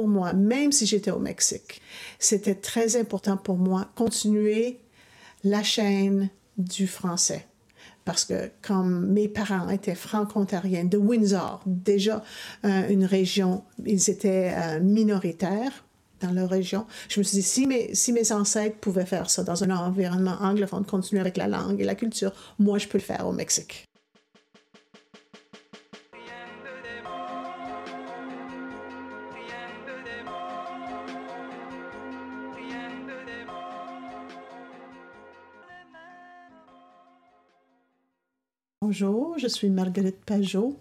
pour moi, même si j'étais au Mexique, c'était très important pour moi continuer la chaîne du français. Parce que comme mes parents étaient franco-ontariens de Windsor, déjà euh, une région, ils étaient euh, minoritaires dans leur région. Je me suis dit, si mes, si mes ancêtres pouvaient faire ça dans un environnement anglophone, continuer avec la langue et la culture, moi, je peux le faire au Mexique. Bonjour, je suis Marguerite Pajot.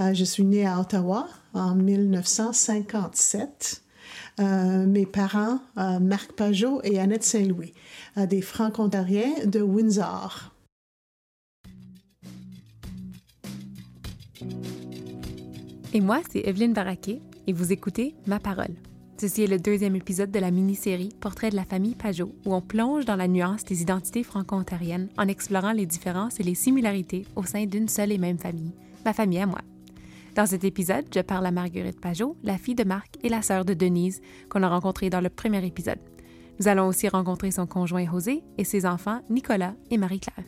Euh, je suis née à Ottawa en 1957. Euh, mes parents, euh, Marc Pajot et Annette Saint-Louis, des franco-ontariens de Windsor. Et moi, c'est Evelyne Baraquet et vous écoutez Ma Parole. Ceci est le deuxième épisode de la mini-série Portrait de la famille Pajot, où on plonge dans la nuance des identités franco-ontariennes en explorant les différences et les similarités au sein d'une seule et même famille, ma famille à moi. Dans cet épisode, je parle à Marguerite Pajot, la fille de Marc et la sœur de Denise, qu'on a rencontrée dans le premier épisode. Nous allons aussi rencontrer son conjoint José et ses enfants Nicolas et Marie-Claire.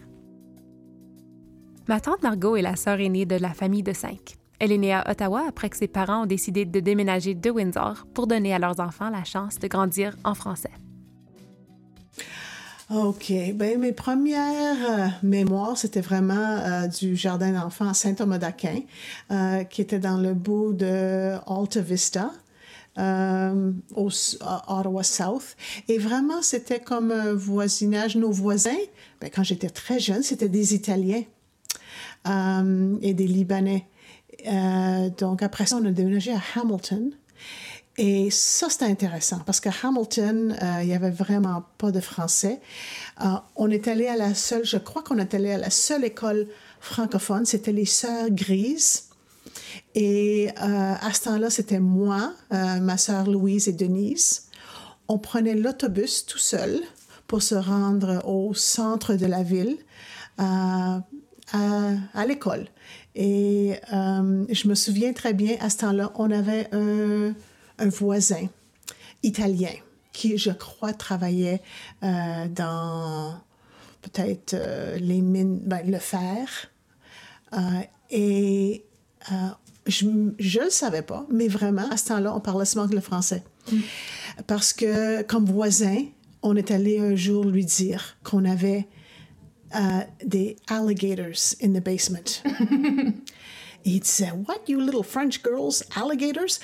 Ma tante Margot est la sœur aînée de la famille de cinq. Elle est née à Ottawa après que ses parents ont décidé de déménager de Windsor pour donner à leurs enfants la chance de grandir en français. OK. Ben, mes premières euh, mémoires, c'était vraiment euh, du jardin d'enfants Saint-Thomas d'Aquin, euh, qui était dans le bout de Alta Vista. au Ottawa South. Et vraiment, c'était comme un voisinage. Nos voisins, ben, quand j'étais très jeune, c'était des Italiens et des Libanais. Euh, donc après ça, on a déménagé à Hamilton. Et ça, c'était intéressant parce qu'à Hamilton, euh, il n'y avait vraiment pas de français. Euh, on est allé à la seule, je crois qu'on est allé à la seule école francophone, c'était les Sœurs Grises. Et à ce temps-là, c'était moi, ma sœur Louise et Denise. On prenait l'autobus tout seul pour se rendre au centre de la ville, à, l'école. Et je me souviens très bien, à ce temps-là, on avait un, voisin italien qui, je crois, travaillait euh, dans peut-être euh, les mines, ben, le fer. et je ne le savais pas, mais vraiment, à ce temps-là, on parlait seulement le français. Parce que, comme voisin, on est allé un jour lui dire qu'on avait des alligators in the basement. Il disait, What, you little French girls, alligators?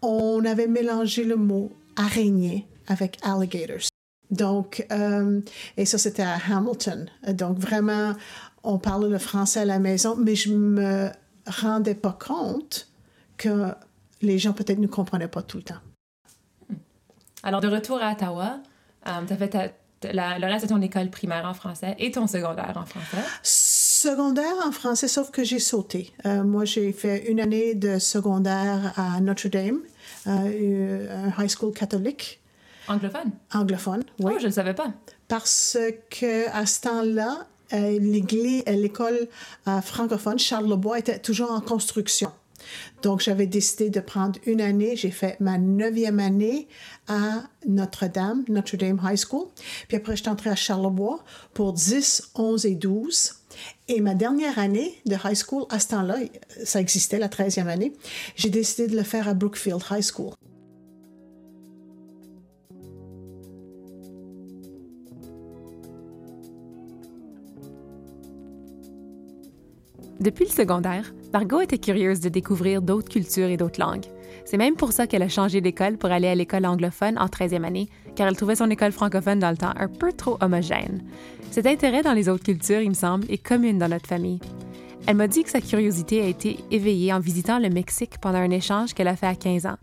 On avait mélangé le mot araignée avec alligators. Donc, euh, et ça, c'était à Hamilton. Donc, vraiment, on parlait le français à la maison, mais je me rendais pas compte que les gens peut-être ne comprenaient pas tout le temps. Alors, de retour à Ottawa, euh, tu as fait ta, le reste de ton école primaire en français et ton secondaire en français? Secondaire en français, sauf que j'ai sauté. Euh, moi, j'ai fait une année de secondaire à Notre-Dame, euh, un high school catholique. Anglophone? Anglophone, oui. Oh, je ne savais pas. Parce que à ce temps-là, euh, l'école francophone, Charles Lebois, était toujours en construction. Donc, j'avais décidé de prendre une année. J'ai fait ma neuvième année à Notre-Dame, Notre-Dame High School. Puis après, je suis entrée à Charlebois pour 10, 11 et 12. Et ma dernière année de high school, à ce temps-là, ça existait, la 13e année, j'ai décidé de le faire à Brookfield High School. Depuis le secondaire, Margot était curieuse de découvrir d'autres cultures et d'autres langues. C'est même pour ça qu'elle a changé d'école pour aller à l'école anglophone en 13e année, car elle trouvait son école francophone dans le temps un peu trop homogène. Cet intérêt dans les autres cultures, il me semble, est commune dans notre famille. Elle m'a dit que sa curiosité a été éveillée en visitant le Mexique pendant un échange qu'elle a fait à 15 ans.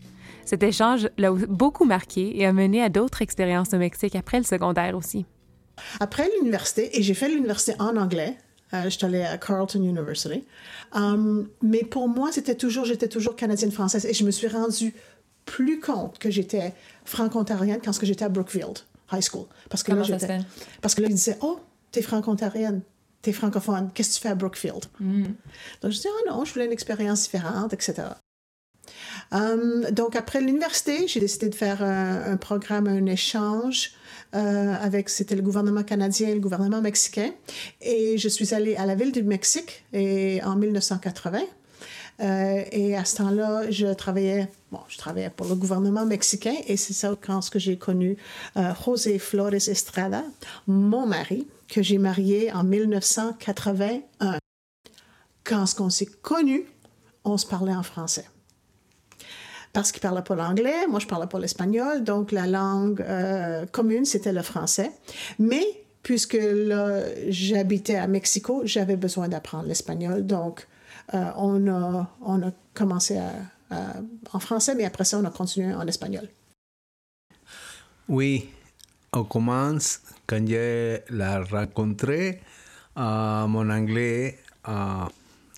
Cet échange l'a beaucoup marqué et a mené à d'autres expériences au Mexique après le secondaire aussi. Après l'université, et j'ai fait l'université en anglais, euh, je suis allée à Carleton University. Um, mais pour moi, c'était toujours, j'étais toujours canadienne-française et je me suis rendue plus compte que j'étais franco-ontarienne quand j'étais à Brookfield High School. Parce que Comment là, Parce que là, ils disaient, oh, t'es franco-ontarienne, t'es francophone, qu'est-ce que tu fais à Brookfield? Mm. Donc, je dis, oh non, je voulais une expérience différente, etc. Euh, donc, après l'université, j'ai décidé de faire un, un, programme, un échange euh, avec, c'était le gouvernement canadien et le gouvernement mexicain. Et je suis allée à la ville du Mexique et, en 1980. Euh, et à ce temps-là, je travaillais, bon, je travaillais pour le gouvernement mexicain et c'est ça quand ce que j'ai connu euh, José Flores Estrada, mon mari, que j'ai marié en 1981. Quand ce qu'on s'est connu, on se parlait en français parce qu'il parlait pas l'anglais, moi je parlais pas l'espagnol, donc la langue euh, commune c'était le français. Mais puisque j'habitais à Mexico, j'avais besoin d'apprendre l'espagnol, donc euh, on, a, commencé en français, mais après ça on a continué en espagnol. Oui, on commence quand je la rencontré, euh, mon anglais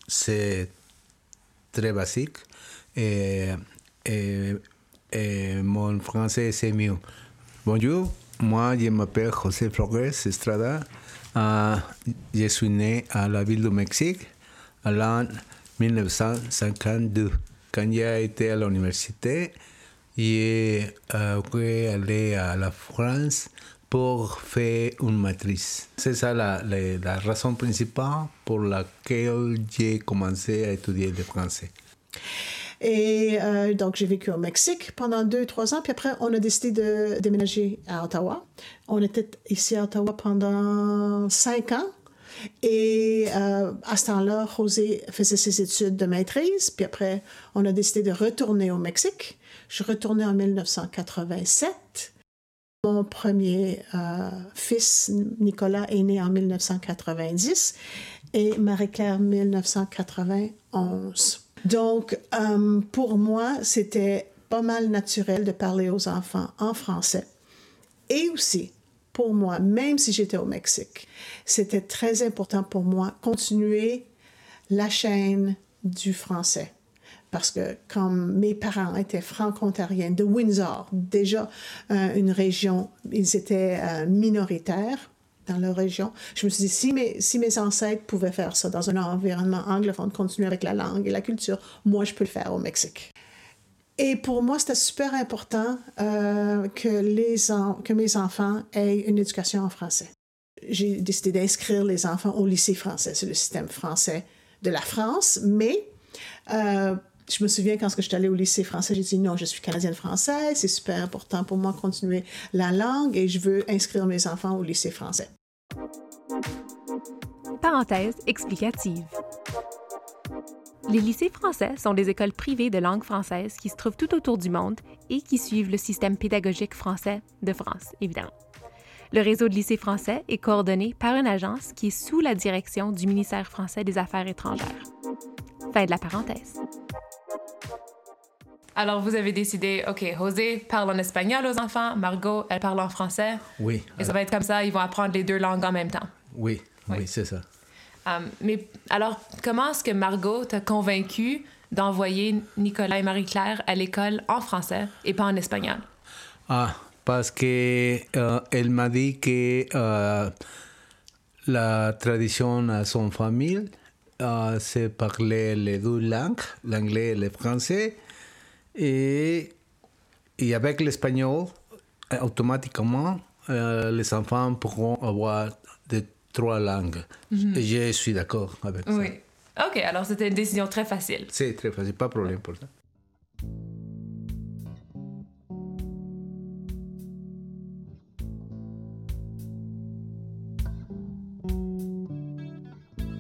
c'est très basique. Et et, et mon français c'est mieux. Bonjour, moi je m'appelle José Flores Estrada. Uh, je suis né à la ville du Mexique en l'an 1952. Quand j'ai été à l'université, j'ai euh, allé à la France pour faire une matrice. C'est ça la, raison principale pour laquelle j'ai commencé à étudier le français. Et euh, donc, j'ai vécu au Mexique pendant deux, trois ans. Puis après, on a décidé de déménager à Ottawa. On était ici à Ottawa pendant cinq ans. Et euh, à ce temps-là, José faisait ses études de maîtrise. Puis après, on a décidé de retourner au Mexique. Je retournée en 1987. Mon premier euh, fils, Nicolas, est né en 1990 et Marie-Claire 1991. Donc, euh, pour moi, c'était pas mal naturel de parler aux enfants en français. Et aussi, pour moi, même si j'étais au Mexique, c'était très important pour moi continuer la chaîne du français. Parce que comme mes parents étaient franco-ontariens de Windsor, déjà euh, une région, ils étaient euh, minoritaires, dans leur région. Je me suis dit, si mes, si mes ancêtres pouvaient faire ça dans un environnement anglophone, continuer avec la langue et la culture, moi, je peux le faire au Mexique. Et pour moi, c'était super important euh, que, les que mes enfants aient une éducation en français. J'ai décidé d'inscrire les enfants au lycée français. C'est le système français de la France, mais euh, je me souviens quand je suis allée au lycée français, j'ai dit non, je suis canadienne française, c'est super important pour moi de continuer la langue et je veux inscrire mes enfants au lycée français. Parenthèse explicative. Les lycées français sont des écoles privées de langue française qui se trouvent tout autour du monde et qui suivent le système pédagogique français de France, évidemment. Le réseau de lycées français est coordonné par une agence qui est sous la direction du ministère français des Affaires étrangères. Fin de la parenthèse. Alors, vous avez décidé, OK, José parle en espagnol aux enfants, Margot, elle parle en français. Oui. Et ça va être comme ça, ils vont apprendre les deux langues en même temps. Oui, oui, oui c'est ça. Um, mais alors, comment est-ce que Margot t'a convaincu d'envoyer Nicolas et Marie-Claire à l'école en français et pas en espagnol? Ah, parce que uh, elle m'a dit que uh, la tradition à son famille, uh, c'est parler les deux langues, l'anglais et le français. Et, et avec l'espagnol, automatiquement, euh, les enfants pourront avoir de trois langues. Mm -hmm. Et je suis d'accord avec oui. ça. Oui. OK, alors c'était une décision très facile. C'est très facile, pas de problème pour ça.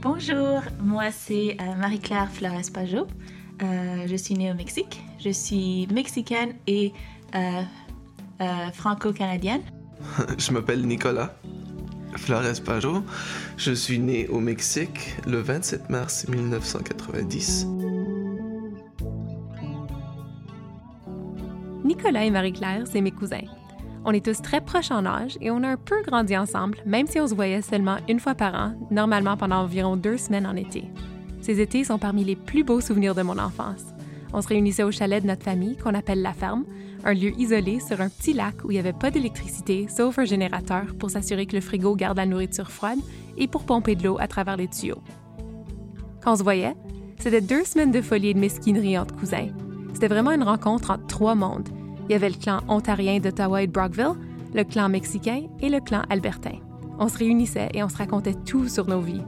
Bonjour, moi c'est euh, Marie-Claire Flores Pajot. Euh, je suis née au Mexique. Je suis mexicaine et euh, euh, franco-canadienne. je m'appelle Nicolas Flores Pajot. Je suis né au Mexique le 27 mars 1990. Nicolas et Marie-Claire, c'est mes cousins. On est tous très proches en âge et on a un peu grandi ensemble, même si on se voyait seulement une fois par an, normalement pendant environ deux semaines en été. Ces étés sont parmi les plus beaux souvenirs de mon enfance. On se réunissait au chalet de notre famille, qu'on appelle la ferme, un lieu isolé sur un petit lac où il n'y avait pas d'électricité, sauf un générateur pour s'assurer que le frigo garde la nourriture froide et pour pomper de l'eau à travers les tuyaux. Quand on se voyait, c'était deux semaines de folie et de mesquinerie entre cousins. C'était vraiment une rencontre entre trois mondes. Il y avait le clan ontarien d'Ottawa et de Brockville, le clan mexicain et le clan albertain. On se réunissait et on se racontait tout sur nos vies.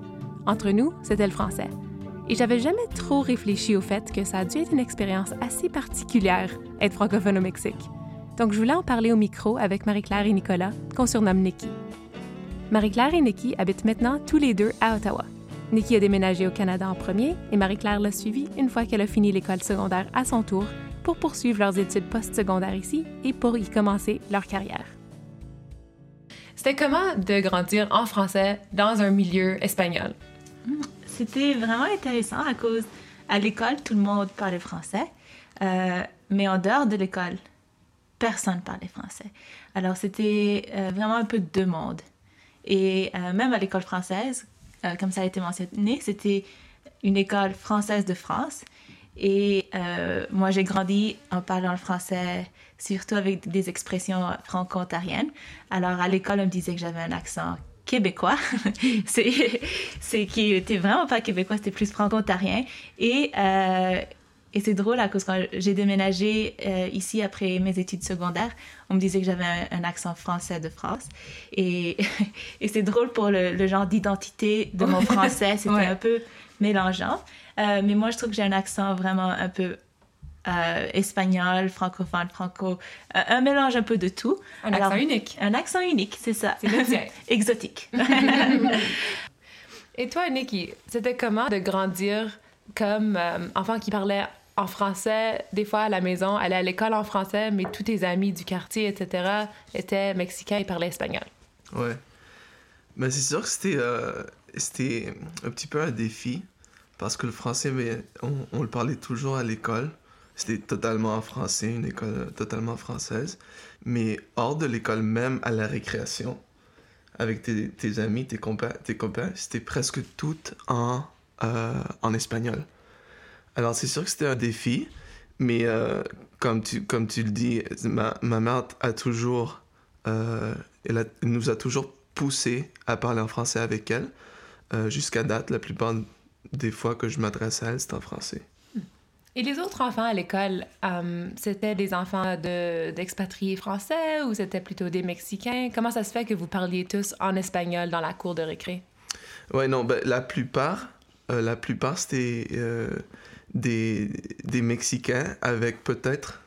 Entre nous, c'était le français. Et j'avais jamais trop réfléchi au fait que ça a dû être une expérience assez particulière, être francophone au Mexique. Donc je voulais en parler au micro avec Marie-Claire et Nicolas, qu'on surnomme Nikki. Marie-Claire et Nikki habitent maintenant tous les deux à Ottawa. Nikki a déménagé au Canada en premier et Marie-Claire l'a suivi une fois qu'elle a fini l'école secondaire à son tour pour poursuivre leurs études postsecondaires ici et pour y commencer leur carrière. C'était comment de grandir en français dans un milieu espagnol? C'était vraiment intéressant à cause à l'école, tout le monde parlait français, euh, mais en dehors de l'école, personne parlait français. Alors c'était euh, vraiment un peu deux mondes. Et euh, même à l'école française, comme ça a été mentionné, c'était une école française de France. Et moi, j'ai grandi en parlant le français, surtout avec des expressions franco-ontariennes. Alors, à l'école, on me disait que j'avais un accent québécois. c'est qui était vraiment pas québécois, c'était plus franco-ontarien. Et, euh, et c'est drôle à cause quand j'ai déménagé euh, ici après mes études secondaires, on me disait que j'avais un, un, accent français de France. Et, et c'est drôle pour le, le genre d'identité de mon français, c'était ouais. un peu mélangeant. Euh, mais moi, je trouve que j'ai un accent vraiment un peu euh, espagnol, francophone, franco, euh, un mélange un peu de tout. Un Alors, accent unique. Un accent unique, c'est ça. C'est. Exotique. Et toi, Nikki, c'était comment de grandir comme euh, enfant qui parlait en français, des fois à la maison, aller à l'école en français, mais tous tes amis du quartier, etc., étaient mexicains et parlaient espagnol? Ouais. Mais c'est sûr que c'était, euh, c'était un petit peu un défi parce que le français, mais on, on le parlait toujours à l'école. C'était totalement en français, une école totalement française. Mais hors de l'école même, à la récréation, avec tes, amis, tes tes copains c'était presque tout en, euh, en espagnol. Alors c'est sûr que c'était un défi, mais euh, comme, tu, comme tu le dis, ma, ma mère a toujours, euh, elle nous a toujours poussé à parler en français avec elle. Jusqu'à date, la plupart des fois que je m'adresse à elle, c'est en français. Et les autres enfants à l'école, euh, c'était des enfants de, d'expatriés français ou c'était plutôt des Mexicains? Comment ça se fait que vous parliez tous en espagnol dans la cour de récré? Ouais, non, ben, la plupart, euh, la plupart c'était euh, des, des Mexicains avec peut-être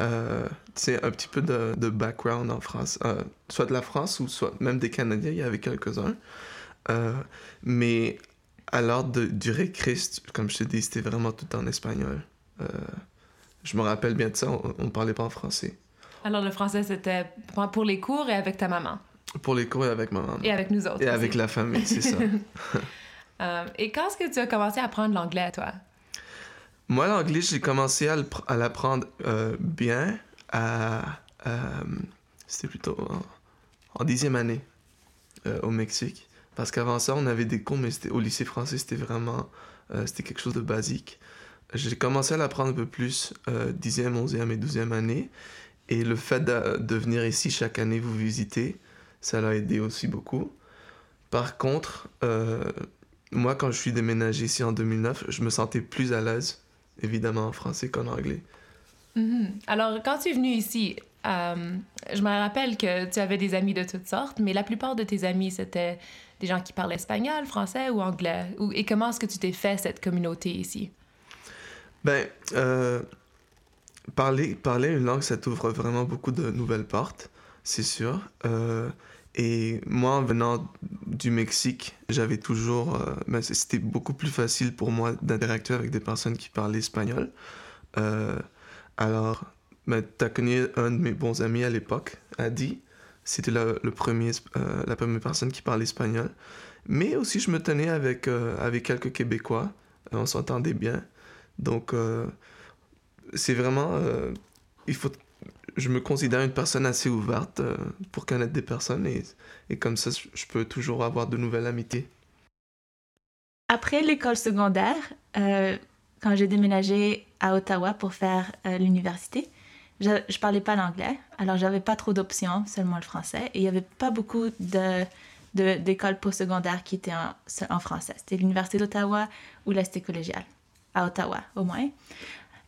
un petit peu de, de, background en France, soit de la France ou soit même des Canadiens, il y avait quelques-uns. mais alors de, du récré, comme je te dis, c'était vraiment tout en espagnol. Euh, je me rappelle bien de ça, on ne parlait pas en français. Alors le français, c'était pour les cours et avec ta maman? Pour les cours et avec ma maman. Et avec nous autres. Et aussi. avec la famille, c'est ça. euh, et quand est-ce que tu as commencé à apprendre l'anglais, toi? Moi, l'anglais, j'ai commencé à l'apprendre euh, bien à... c'était plutôt en, en dixième année au Mexique. Parce qu'avant ça, on avait des cours, mais au lycée français, c'était vraiment euh, c'était quelque chose de basique. J'ai commencé à l'apprendre un peu plus euh, 10e, 11e et 12e année. Et le fait de, de, venir ici chaque année vous visiter, ça l'a aidé aussi beaucoup. Par contre, euh, moi, quand je suis déménagé ici en 2009, je me sentais plus à l'aise, évidemment, en français qu'en anglais. Mm -hmm. Alors, quand tu es venu ici, euh, je me rappelle que tu avais des amis de toutes sortes, mais la plupart de tes amis, c'était des gens qui parlaient espagnol, français ou anglais? Et comment est-ce que tu t'es fait cette communauté ici? Ben, euh, parler, parler une langue, ça t'ouvre vraiment beaucoup de nouvelles portes, c'est sûr. Euh, et moi, en venant du Mexique, j'avais toujours... Ben, c'était beaucoup plus facile pour moi d'interactuer avec des personnes qui parlaient espagnol. Alors, ben, tu as connu un de mes bons amis à l'époque, Adi. C'était premier, euh, la première personne qui parlait espagnol. Mais aussi, je me tenais avec, euh, avec quelques Québécois. On s'entendait bien. Donc, euh, c'est vraiment... il faut... Je me considère une personne assez ouverte pour connaître des personnes et comme ça, je peux toujours avoir de nouvelles amitiés. Après l'école secondaire, quand j'ai déménagé à Ottawa pour faire l'université, je, je parlais pas l'anglais, alors j'avais pas trop d'options, seulement le français. Et il y avait pas beaucoup de d'écoles postsecondaires qui étaient en, français. C'était l'Université d'Ottawa ou l'Institut collégial, à Ottawa au moins.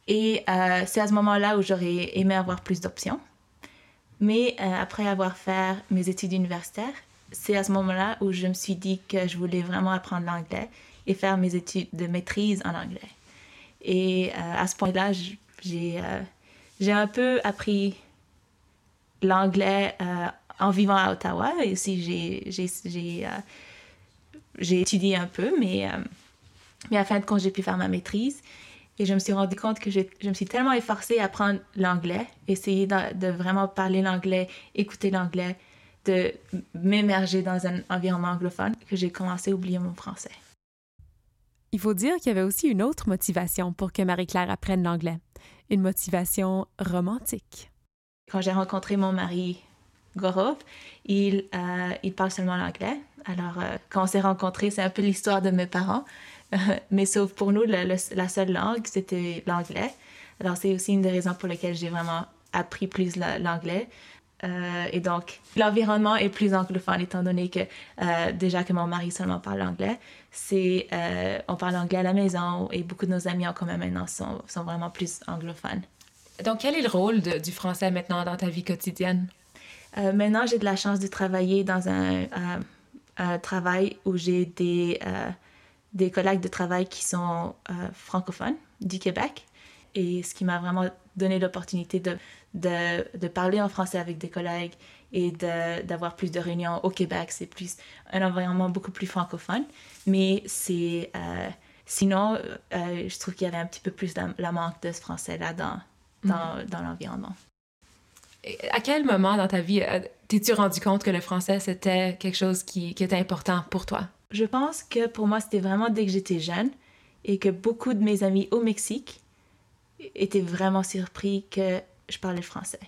Et euh, c'est à ce moment-là où j'aurais aimé avoir plus d'options. Mais euh, après avoir fait mes études universitaires, c'est à ce moment-là où je me suis dit que je voulais vraiment apprendre l'anglais et faire mes études de maîtrise en anglais. Et à ce point-là, j'ai j'ai un peu appris l'anglais en vivant à Ottawa. Et aussi, j'ai j'ai étudié un peu, mais, euh, mais à fin de compte, j'ai pu faire ma maîtrise. Et je me suis rendu compte que je, je me suis tellement efforcée à apprendre l'anglais, essayer de, de, vraiment parler l'anglais, écouter l'anglais, de m'émerger dans un environnement anglophone, que j'ai commencé à oublier mon français. Il faut dire qu'il y avait aussi une autre motivation pour que Marie-Claire apprenne l'anglais, une motivation romantique. Quand j'ai rencontré mon mari Gorov, il, euh, parle seulement l'anglais. Alors, euh, quand on s'est rencontrés, c'est un peu l'histoire de mes parents. mais sauf pour nous, la seule langue, c'était l'anglais. Alors, c'est aussi une des raisons pour lesquelles j'ai vraiment appris plus l'anglais. Euh, et donc, l'environnement est plus anglophone, étant donné que déjà que mon mari seulement parle anglais, c'est on parle anglais à la maison et beaucoup de nos amis en commun maintenant sont, sont vraiment plus anglophones. Donc, quel est le rôle de, du français maintenant dans ta vie quotidienne? Euh, maintenant, j'ai de la chance de travailler dans un, euh, travail où j'ai des, euh, des collègues de travail qui sont francophones du Québec. Et ce qui m'a vraiment donné l'opportunité de, de, de, parler en français avec des collègues et d'avoir plus de réunions au Québec. C'est plus un environnement beaucoup plus francophone. Mais c'est. sinon, je trouve qu'il y avait un petit peu plus de, la manque de ce français-là dans, dans, mm. dans l'environnement. À quel moment dans ta vie euh, t'es-tu rendu compte que le français, c'était quelque chose qui, qui était important pour toi? Je pense que pour moi, c'était vraiment dès que j'étais jeune et que beaucoup de mes amis au Mexique étaient vraiment surpris que je parlais français.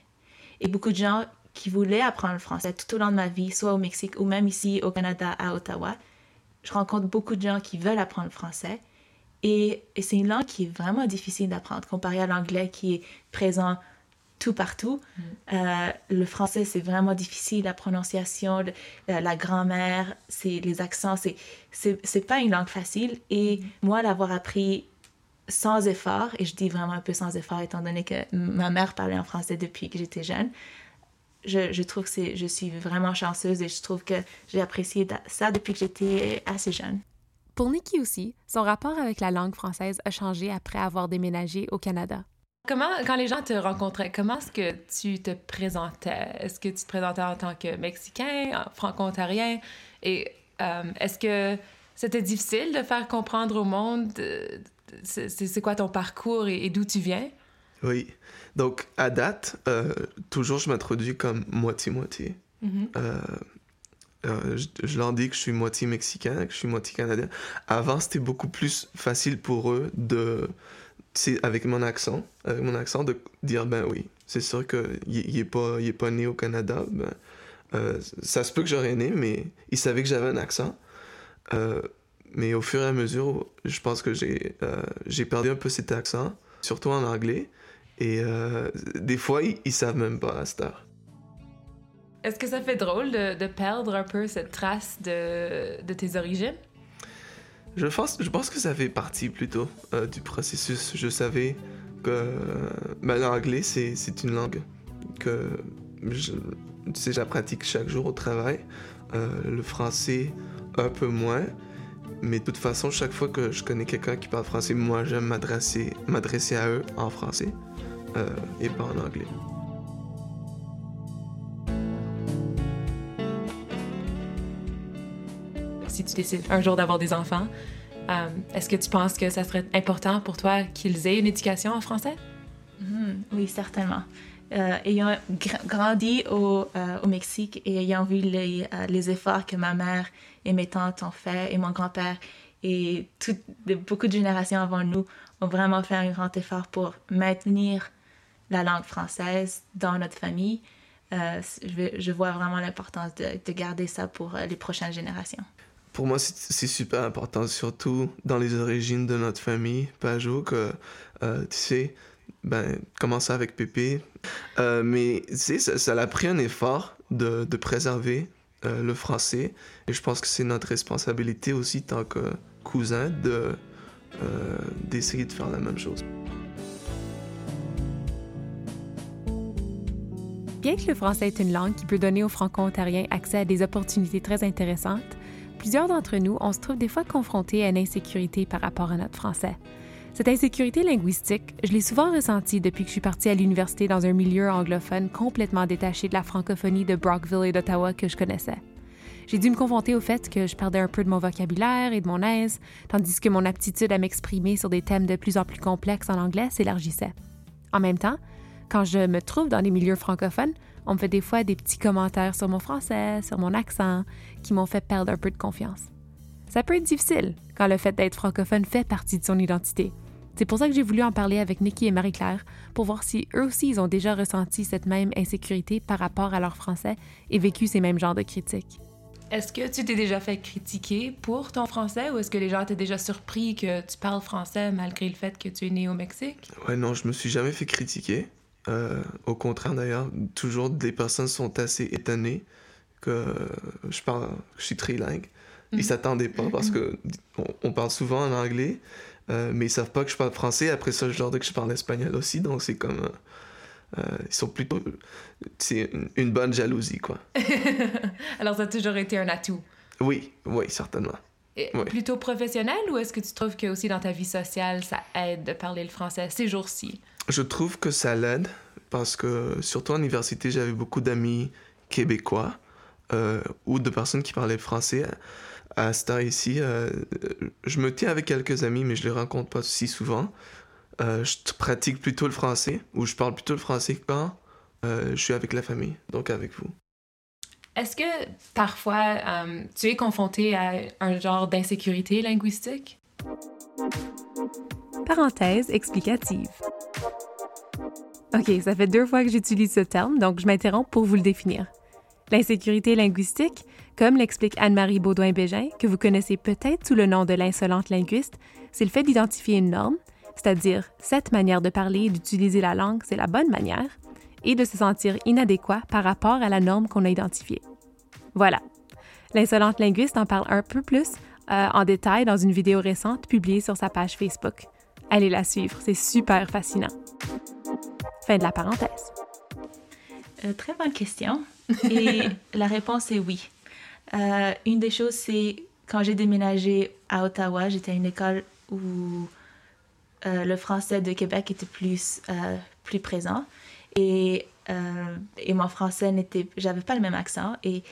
Et beaucoup de gens qui voulaient apprendre le français tout au long de ma vie, soit au Mexique ou même ici au Canada, à Ottawa, je rencontre beaucoup de gens qui veulent apprendre le français. Et, et c'est une langue qui est vraiment difficile d'apprendre comparé à l'anglais qui est présent tout partout. Mm. Euh, le français, c'est vraiment difficile, la prononciation, la grammaire, c'est les accents, c'est, c'est, pas une langue facile. Et mm. moi, l'avoir appris sans effort, et je dis vraiment un peu sans effort, étant donné que ma mère parlait en français depuis que j'étais jeune, je, je trouve que c'est, je suis vraiment chanceuse et je trouve que j'ai apprécié ça depuis que j'étais assez jeune. Pour Nikki aussi, son rapport avec la langue française a changé après avoir déménagé au Canada. Comment, quand les gens te rencontraient, comment est-ce que tu te présentais? Est-ce que tu te présentais en tant que Mexicain, franco-ontarien? Et euh, est-ce que c'était difficile de faire comprendre au monde c'est quoi ton parcours et, d'où tu viens? Oui. Donc, à date, euh, toujours, je m'introduis comme moitié-moitié. Mm-hmm. Euh, je, leur dis que je suis moitié mexicain, que je suis moitié canadien. Avant, c'était beaucoup plus facile pour eux de avec mon accent, avec mon accent de dire ben oui, c'est sûr qu'il il est pas il est pas né au Canada, ben, euh, ça se peut que j'aurais né, mais il savait que j'avais un accent. Euh, mais au fur et à mesure, je pense que j'ai euh, j'ai perdu un peu cet accent, surtout en anglais. Et des fois, ils, ils, savent même pas à cette heure. Est-ce que ça fait drôle de, de, perdre un peu cette trace de, de tes origines? Je pense, je pense que ça fait partie plutôt euh, du processus. Je savais que ben, l'anglais, c'est, c'est une langue que je, tu sais, je pratique chaque jour au travail. Euh, le français, un peu moins. Mais de toute façon, chaque fois que je connais quelqu'un qui parle français, moi, j'aime m'adresser, m'adresser à eux en français euh, et pas en anglais. si tu décides un jour d'avoir des enfants, euh, est-ce que tu penses que ça serait important pour toi qu'ils aient une éducation en français? Mm-hmm. oui, certainement. Euh, ayant grandi au, euh, au, Mexique et ayant vu les, les, efforts que ma mère et mes tantes ont fait et mon grand-père et beaucoup de générations avant nous ont vraiment fait un grand effort pour maintenir la langue française dans notre famille, je, vois vraiment l'importance de, de, garder ça pour les prochaines générations. Pour moi, c'est super important, surtout dans les origines de notre famille, Pajot, que, euh, tu sais, ben, commencer avec Pépé. Euh, mais tu sais, ça, ça a pris un effort de, préserver euh, le français. Et je pense que c'est notre responsabilité aussi, tant que cousin, de, euh, d'essayer de faire la même chose. Bien que le français est une langue qui peut donner aux franco-ontariens accès à des opportunités très intéressantes, plusieurs d'entre nous, on se trouve des fois confrontés à une insécurité par rapport à notre français. Cette insécurité linguistique, je l'ai souvent ressentie depuis que je suis partie à l'université dans un milieu anglophone complètement détaché de la francophonie de Brockville et d'Ottawa que je connaissais. J'ai dû me confronter au fait que je perdais un peu de mon vocabulaire et de mon aise, tandis que mon aptitude à m'exprimer sur des thèmes de plus en plus complexes en anglais s'élargissait. En même temps, quand je me trouve dans les milieux francophones, on me fait des fois des petits commentaires sur mon français, sur mon accent, qui m'ont fait perdre un peu de confiance. Ça peut être difficile quand le fait d'être francophone fait partie de son identité. C'est pour ça que j'ai voulu en parler avec Nikki et Marie-Claire pour voir si eux aussi ils ont déjà ressenti cette même insécurité par rapport à leur français et vécu ces mêmes genres de critiques. Est-ce que tu t'es déjà fait critiquer pour ton français ou est-ce que les gens étaient déjà surpris que tu parles français malgré le fait que tu es né au Mexique? Ouais, non, je me suis jamais fait critiquer. Euh, au contraire, d'ailleurs, toujours des personnes sont assez étonnées que je parle, je suis trilingue. Ils mhm. s'attendaient pas parce que on, parle souvent en anglais, euh, mais ils savent pas que je parle français. Après ça, je leur dis que je parle espagnol aussi, donc c'est comme euh, ils sont plutôt c'est une, bonne jalousie quoi. Alors ça a toujours été un atout. Oui, oui, certainement. Plutôt professionnel ou est-ce que tu trouves que aussi dans ta vie sociale ça aide de parler le français ces jours-ci? Je trouve que ça l'aide parce que, surtout en université, j'avais beaucoup d'amis québécois euh, ou de personnes qui parlaient français. À ce temps ici, euh, je me tiens avec quelques amis, mais je les rencontre pas si souvent. Euh, je pratique plutôt le français, ou je parle plutôt le français quand je suis avec la famille, donc avec vous. Est-ce que parfois tu es confronté à un genre d'insécurité linguistique? Parenthèse explicative. OK, ça fait deux fois que j'utilise ce terme, donc je m'interromps pour vous le définir. L'insécurité linguistique, comme l'explique Anne-Marie Baudouin-Bégin, que vous connaissez peut-être sous le nom de l'insolente linguiste, c'est le fait d'identifier une norme, c'est-à-dire cette manière de parler et d'utiliser la langue, c'est la bonne manière, et de se sentir inadéquat par rapport à la norme qu'on a identifiée. Voilà. L'insolente linguiste en parle un peu plus euh, en détail dans une vidéo récente publiée sur sa page Facebook. Allez la suivre, c'est super fascinant. Fin de la parenthèse. Euh, très bonne question. Et la réponse est oui. Euh, une des choses, c'est quand j'ai déménagé à Ottawa, j'étais à une école où euh, le français de Québec était plus, plus présent. Et, et mon français n'était. J'avais pas le même accent et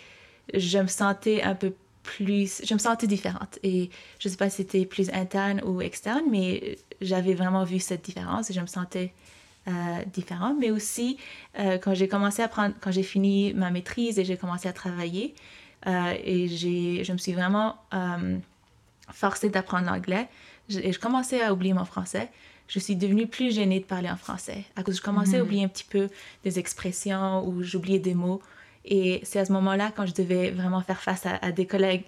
je me sentais un peu plus. Je me sentais différente. Et je sais pas si c'était plus interne ou externe, mais j'avais vraiment vu cette différence et je me sentais euh, différent, mais aussi euh, quand j'ai commencé à prendre, quand j'ai fini ma maîtrise et j'ai commencé à travailler, euh, et j'ai, je me suis vraiment forcée d'apprendre l'anglais, et je commençais à oublier mon français. Je suis devenue plus gênée de parler en français, à cause je commençais à mhm. oublier un petit peu des expressions ou j'oubliais des mots. Et c'est à ce moment-là, quand je devais vraiment faire face à, à des collègues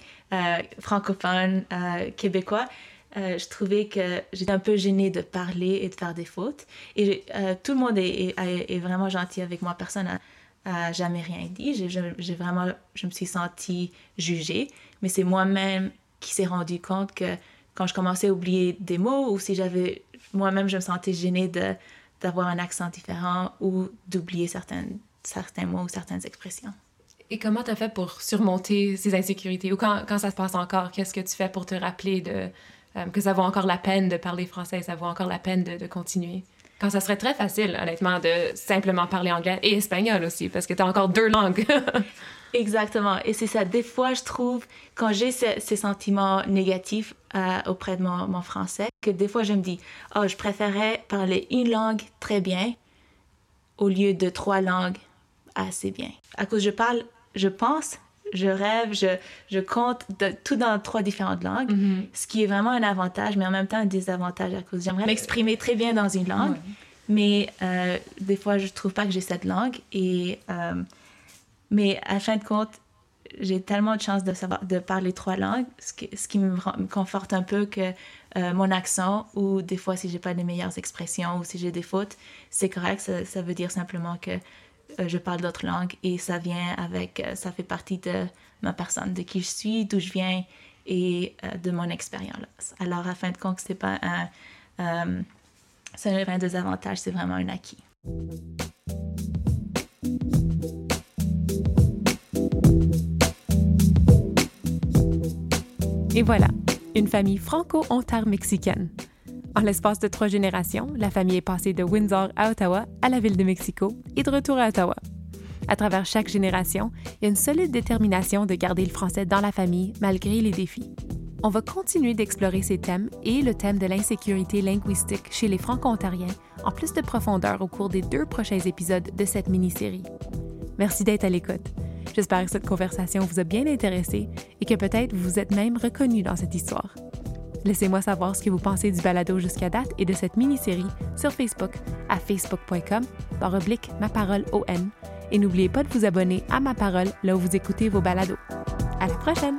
francophones, québécois, euh, je trouvais que j'étais un peu gênée de parler et de faire des fautes. Et euh, tout le monde est, est, vraiment gentil avec moi. Personne jamais rien dit. J'ai vraiment, je me suis sentie jugée. Mais c'est moi-même qui s'est rendu compte que quand je commençais à oublier des mots ou si j'avais, moi-même, je me sentais gênée de, d'avoir un accent différent ou d'oublier certains, certains mots ou certaines expressions. Et comment tu as fait pour surmonter ces insécurités? Ou quand, quand ça se passe encore, qu'est-ce que tu fais pour te rappeler de, euh, que ça vaut encore la peine de parler français, ça vaut encore la peine de, continuer? Quand ça serait très facile, honnêtement, de simplement parler anglais et espagnol aussi, parce que tu as encore deux langues. Exactement. Et c'est ça. Des fois, je trouve, quand j'ai ces, sentiments négatifs euh, auprès de mon, mon, français, que des fois, je me dis, oh, je préférais parler une langue très bien au lieu de trois langues assez bien. À cause je parle, je pense je rêve, je, je compte de, tout dans trois différentes langues, mm-hmm. ce qui est vraiment un avantage, mais en même temps un désavantage à cause j'aimerais m'exprimer très bien dans une langue, mais euh, des fois je trouve pas que j'ai cette langue et euh, mais à fin de compte j'ai tellement de chance de savoir de parler trois langues, ce qui, ce qui me, conforte un peu que euh, mon accent ou des fois si j'ai pas les meilleures expressions ou si j'ai des fautes, c'est correct, ça, ça veut dire simplement que euh, je parle d'autres langues et ça vient avec, euh, ça fait partie de ma personne, de qui je suis, d'où je viens et euh, de mon expérience. Alors, à fin de compte, c'est pas un, um, c'est un désavantage, c'est vraiment un acquis. Et voilà, une famille franco-ontar-mexicaine. En l'espace de trois générations, la famille est passée de Windsor à Ottawa, à la ville de Mexico et de retour à Ottawa. À travers chaque génération, il y a une solide détermination de garder le français dans la famille malgré les défis. On va continuer d'explorer ces thèmes et le thème de l'insécurité linguistique chez les Franco-Ontariens en plus de profondeur au cours des deux prochains épisodes de cette mini-série. Merci d'être à l'écoute. J'espère que cette conversation vous a bien intéressé et que peut-être vous vous êtes même reconnu dans cette histoire. Laissez-moi savoir ce que vous pensez du balado jusqu'à date et de cette mini-série sur Facebook à facebook.com par oblique ma parole ON et n'oubliez pas de vous abonner à ma parole là où vous écoutez vos balados. À la prochaine!